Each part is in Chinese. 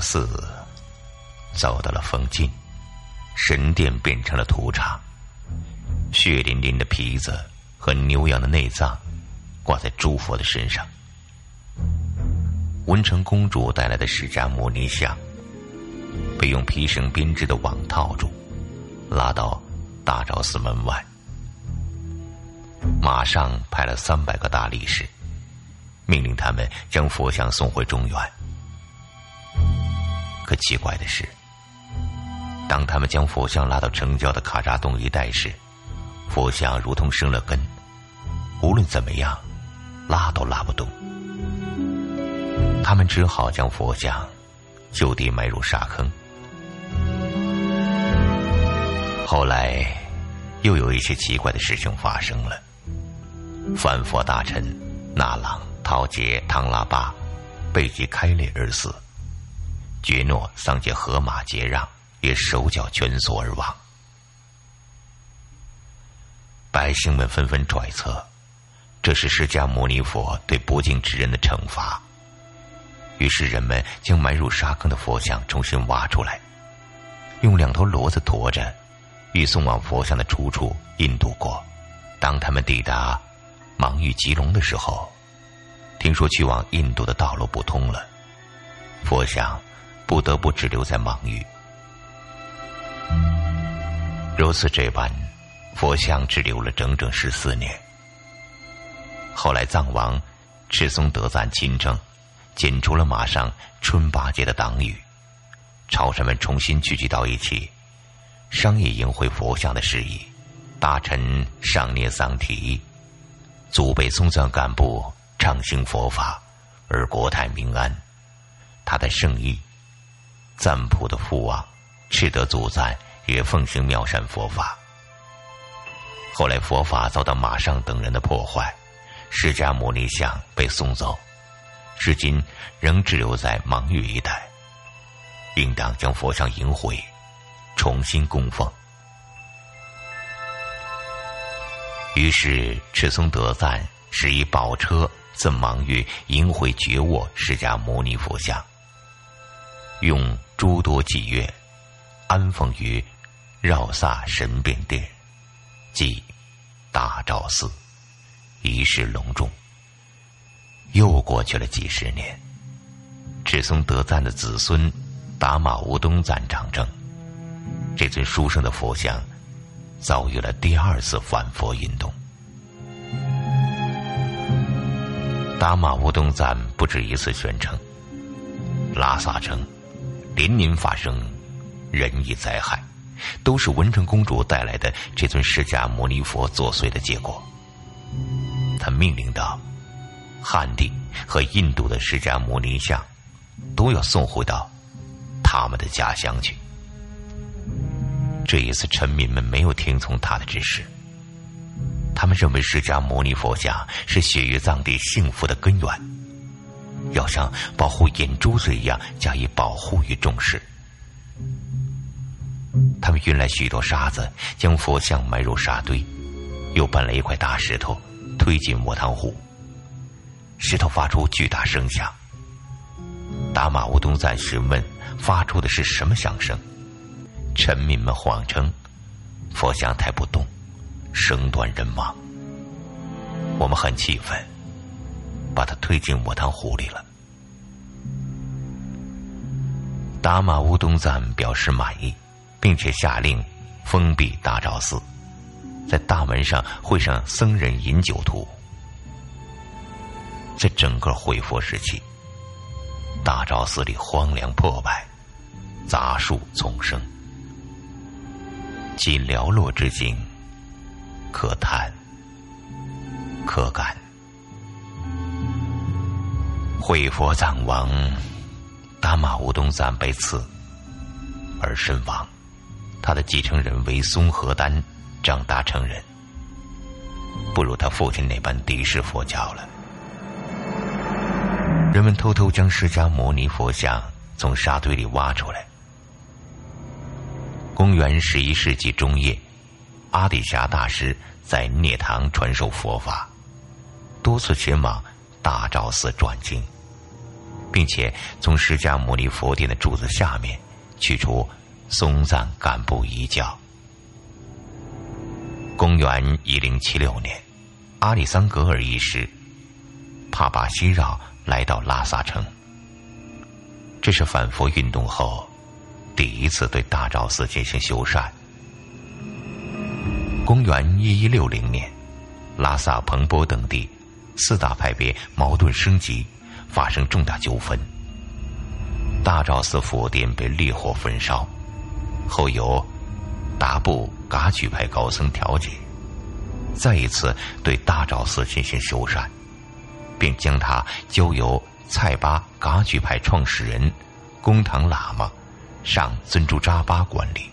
寺走到了封禁，神殿变成了屠场，血淋淋的皮子和牛羊的内脏挂在诸佛的身上。文成公主带来的释迦牟尼像被用皮绳编织的网套住，拉到大昭寺门外。马上派了三百个大力士，命令他们将佛像送回中原。可奇怪的是，当他们将佛像拉到城郊的卡扎洞一带时，佛像如同生了根，无论怎么样，拉都拉不动。他们只好将佛像就地埋入沙坑。后来，又有一些奇怪的事情发生了。反佛大臣那朗、陶杰、唐拉巴背脊开裂而死，觉诺桑杰河马结让也手脚蜷缩而亡。百姓们纷纷揣测，这是释迦牟尼佛对不敬之人的惩罚。于是人们将埋入沙坑的佛像重新挖出来，用两头骡子驮着，欲送往佛像的出处印度国。当他们抵达。芒域吉隆的时候，听说去往印度的道路不通了，佛像不得不滞留在芒域。如此这般，佛像滞留了整整十四年。后来藏王赤松德赞亲政，剪除了马上春八节的党羽，朝臣们重新聚集到一起，商议迎回佛像的事宜。大臣上念桑提。祖辈松赞干部畅行佛法，而国泰民安。他的圣意，赞普的父王赤德祖赞也奉行妙善佛法。后来佛法遭到马上等人的破坏，释迦牟尼像被送走，至今仍滞留在芒域一带。应当将佛像迎回，重新供奉。于是，赤松德赞使以宝车赠芒玉迎回觉沃释迦牟尼佛像，用诸多祭乐安奉于绕萨神变殿，即大昭寺，仪式隆重。又过去了几十年，赤松德赞的子孙达玛乌东赞掌政，这尊书生的佛像。遭遇了第二次反佛运动。达玛乌东赞不止一次宣称，拉萨城连年发生人异灾害，都是文成公主带来的这尊释迦牟尼佛作祟的结果。他命令道：汉地和印度的释迦牟尼像，都要送回到他们的家乡去。这一次，臣民们没有听从他的指示。他们认为释迦牟尼佛像是血域藏地幸福的根源，要像保护眼珠子一样加以保护与重视。他们运来许多沙子，将佛像埋入沙堆，又搬来一块大石头，推进磨汤湖。石头发出巨大声响。达玛乌东赞询问：发出的是什么响声？臣民们谎称，佛像抬不动，声断人亡。我们很气愤，把他推进磨汤湖里了。达玛乌东赞表示满意，并且下令封闭大昭寺，在大门上绘上僧人饮酒图。在整个恢佛时期，大昭寺里荒凉破败，杂树丛生。其寥落之境，可叹可感。慧佛藏王达玛乌东赞被刺而身亡，他的继承人为松和丹长大成人，不如他父亲那般敌视佛教了。人们偷偷将释迦牟尼佛像从沙堆里挖出来。公元十一世纪中叶，阿底峡大师在涅堂传授佛法，多次前往大昭寺转经。并且从释迦牟尼佛殿的柱子下面取出松赞干布衣教。公元一零七六年，阿里桑格尔一世帕巴西绕来到拉萨城，这是反佛运动后第一次对大昭寺进行修缮。公元一一六零年，拉萨、彭波等地四大派别矛盾升级，发生重大纠纷，大昭寺佛殿被烈火焚烧，后由达布。噶举派高僧调解，再一次对大昭寺进行修缮，并将它交由蔡巴噶举派创始人公堂喇嘛上尊珠扎巴管理。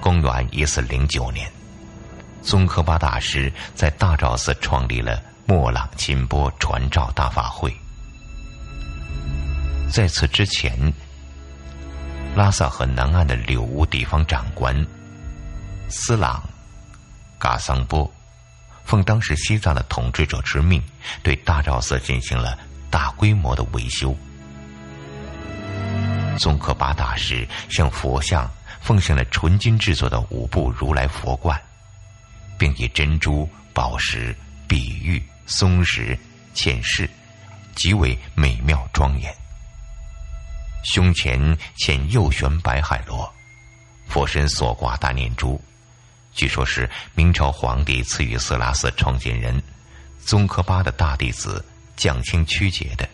公元一四零九年，宗喀巴大师在大昭寺创立了莫朗钦波传召大法会。在此之前，拉萨和南岸的柳屋地方长官。斯朗、噶桑波奉当时西藏的统治者之命，对大昭寺进行了大规模的维修。宗喀巴大师向佛像奉献了纯金制作的五部如来佛冠，并以珍珠、宝石、碧玉、松石嵌饰，极为美妙庄严。胸前嵌右旋白海螺，佛身所挂大念珠。据说是明朝皇帝赐予色拉寺创建人宗喀巴的大弟子降清曲节的，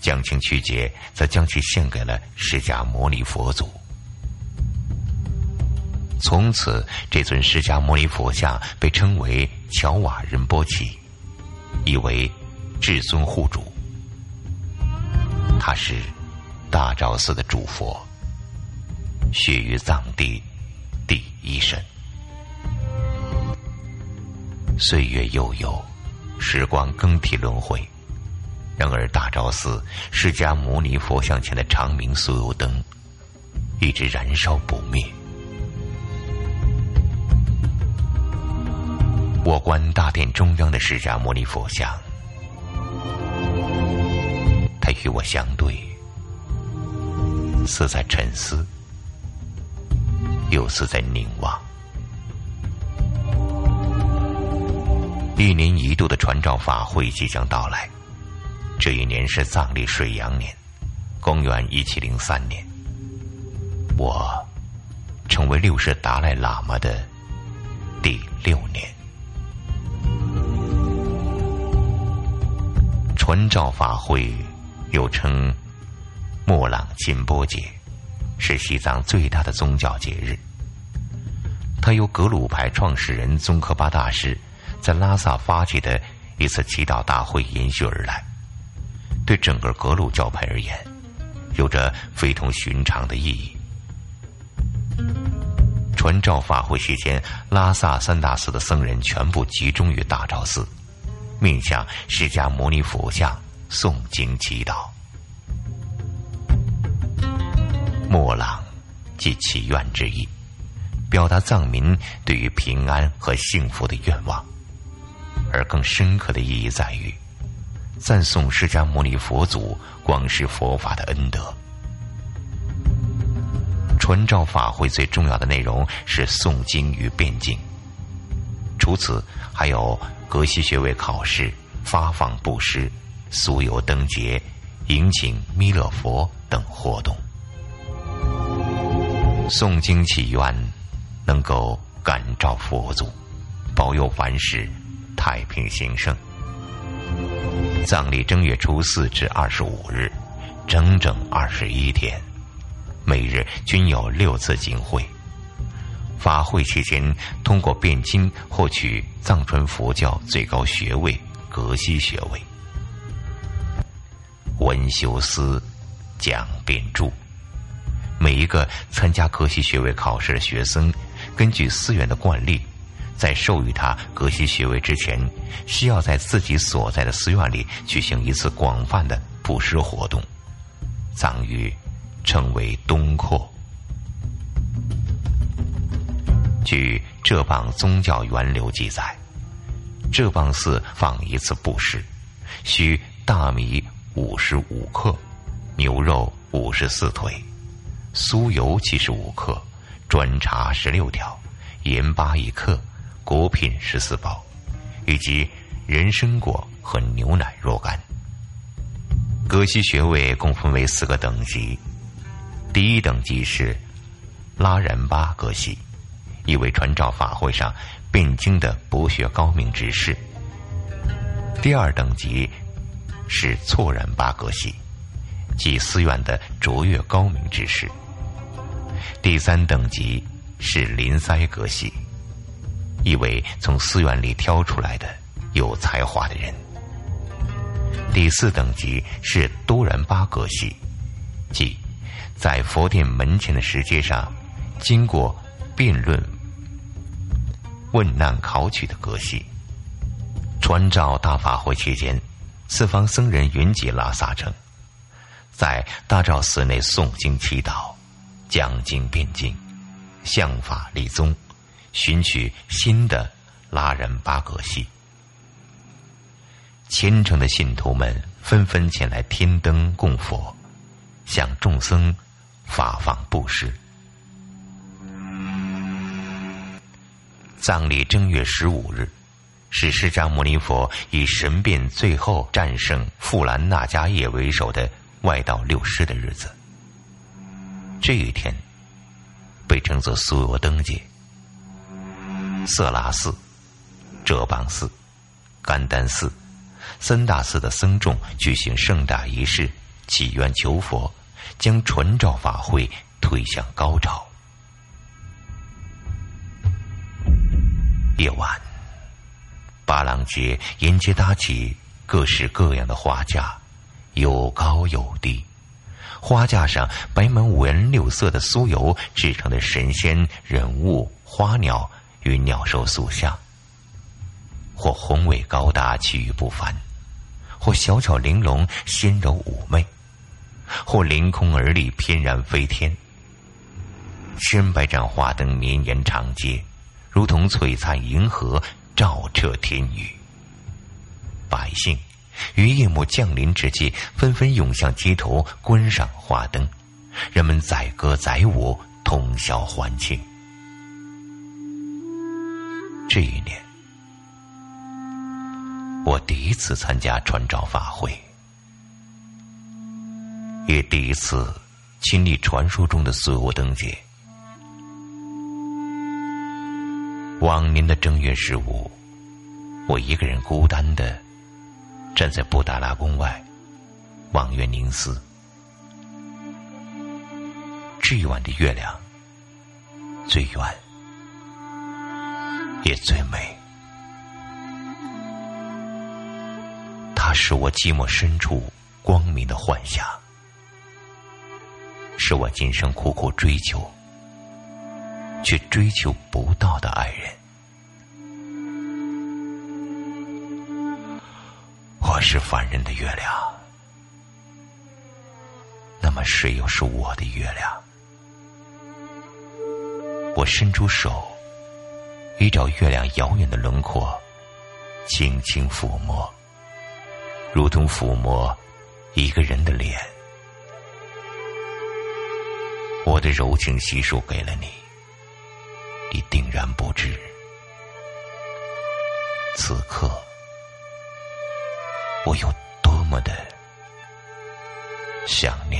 降清曲节则将其献给了释迦牟尼佛祖。从此，这尊释迦牟尼佛像被称为乔瓦仁波齐，以为至尊护主。他是大昭寺的主佛，血于藏地第一神。岁月悠悠，时光更替轮回。然而，大昭寺释迦牟尼佛像前的长明酥油灯一直燃烧不灭。我观大殿中央的释迦牟尼佛像，他与我相对，似在沉思，又似在凝望。一年一度的传召法会即将到来，这一年是藏历水阳年，公元一七零三年。我成为六世达赖喇嘛的第六年。传召法会又称莫朗金波节，是西藏最大的宗教节日。它由格鲁派创始人宗喀巴大师。在拉萨发起的一次祈祷大会延续而来，对整个格鲁教派而言，有着非同寻常的意义。传召法会期间，拉萨三大寺的僧人全部集中于大昭寺，面向释迦牟尼佛像诵经祈祷。莫朗，即祈愿之意，表达藏民对于平安和幸福的愿望。而更深刻的意义在于，赞颂释迦牟尼佛祖广施佛法的恩德。传召法会最重要的内容是诵经与辩经，除此还有格西学位考试、发放布施、酥油灯节、迎请弥勒佛等活动。诵经祈愿，能够感召佛祖，保佑凡事。太平兴盛。藏历正月初四至二十五日，整整二十一天，每日均有六次经会。法会期间，通过辩经获取藏传佛教最高学位格西学位。文修斯讲辩著，每一个参加格西学位考试的学生，根据寺院的惯例。在授予他格西学位之前，需要在自己所在的寺院里举行一次广泛的布施活动，藏语称为“东扩”。据浙邦宗教源流记载，浙邦寺放一次布施，需大米五十五克，牛肉五十四腿，酥油七十五克，砖茶十六条，盐巴一克，果品十四包，以及人参果和牛奶若干。葛西穴位共分为四个等级，第一等级是拉然巴葛西，一位传召法会上辩经的博学高明之士。第二等级是错然巴格系，即寺院的卓越高明之士。第三等级是林塞格系，一位从寺院里挑出来的有才华的人。第四等级是多然巴格系，即在佛殿门前的石阶上，经过辩论、问难考取的格西。传召大法会期间，四方僧人云集拉萨城，在大昭寺内诵经祈祷，讲经辩经，向法立宗，寻取新的拉人巴格西。虔诚的信徒们纷纷前来添灯供佛，向众僧发放布施。葬礼正月十五日，是释迦牟尼佛以神变最后战胜富兰那迦叶为首的外道六师的日子。这一天被称作苏油灯节。色拉寺、哲蚌寺、甘丹寺。三大寺的僧众举行盛大仪式，祈愿求佛，将传召法会推向高潮。夜晚，八郎街沿街搭起各式各样的花架，有高有低。花架上摆满五颜六色的酥油制成的神仙、人物、花鸟与鸟兽塑像，或宏伟高大、气宇不凡。或小巧玲珑、纤柔妩媚，或凌空而立、翩然飞天。千百盏花灯绵延长街，如同璀璨银河，照彻天宇。百姓于夜幕降临之际，纷纷涌向街头观赏花灯，人们载歌载舞，通宵欢庆。这一年。我第一次参加传召法会，也第一次亲历传说中的所有灯节。往年的正月十五，我一个人孤单的站在布达拉宫外，望月凝思。这一晚的月亮最圆，也最美。它是我寂寞深处光明的幻想，是我今生苦苦追求却追求不到的爱人。是凡人的月亮，那么谁又是我的月亮？我伸出手，依照月亮遥远的轮廓，轻轻抚摸。如同抚摸一个人的脸，我的柔情悉数给了你，你定然不知。此刻，我有多么的想念。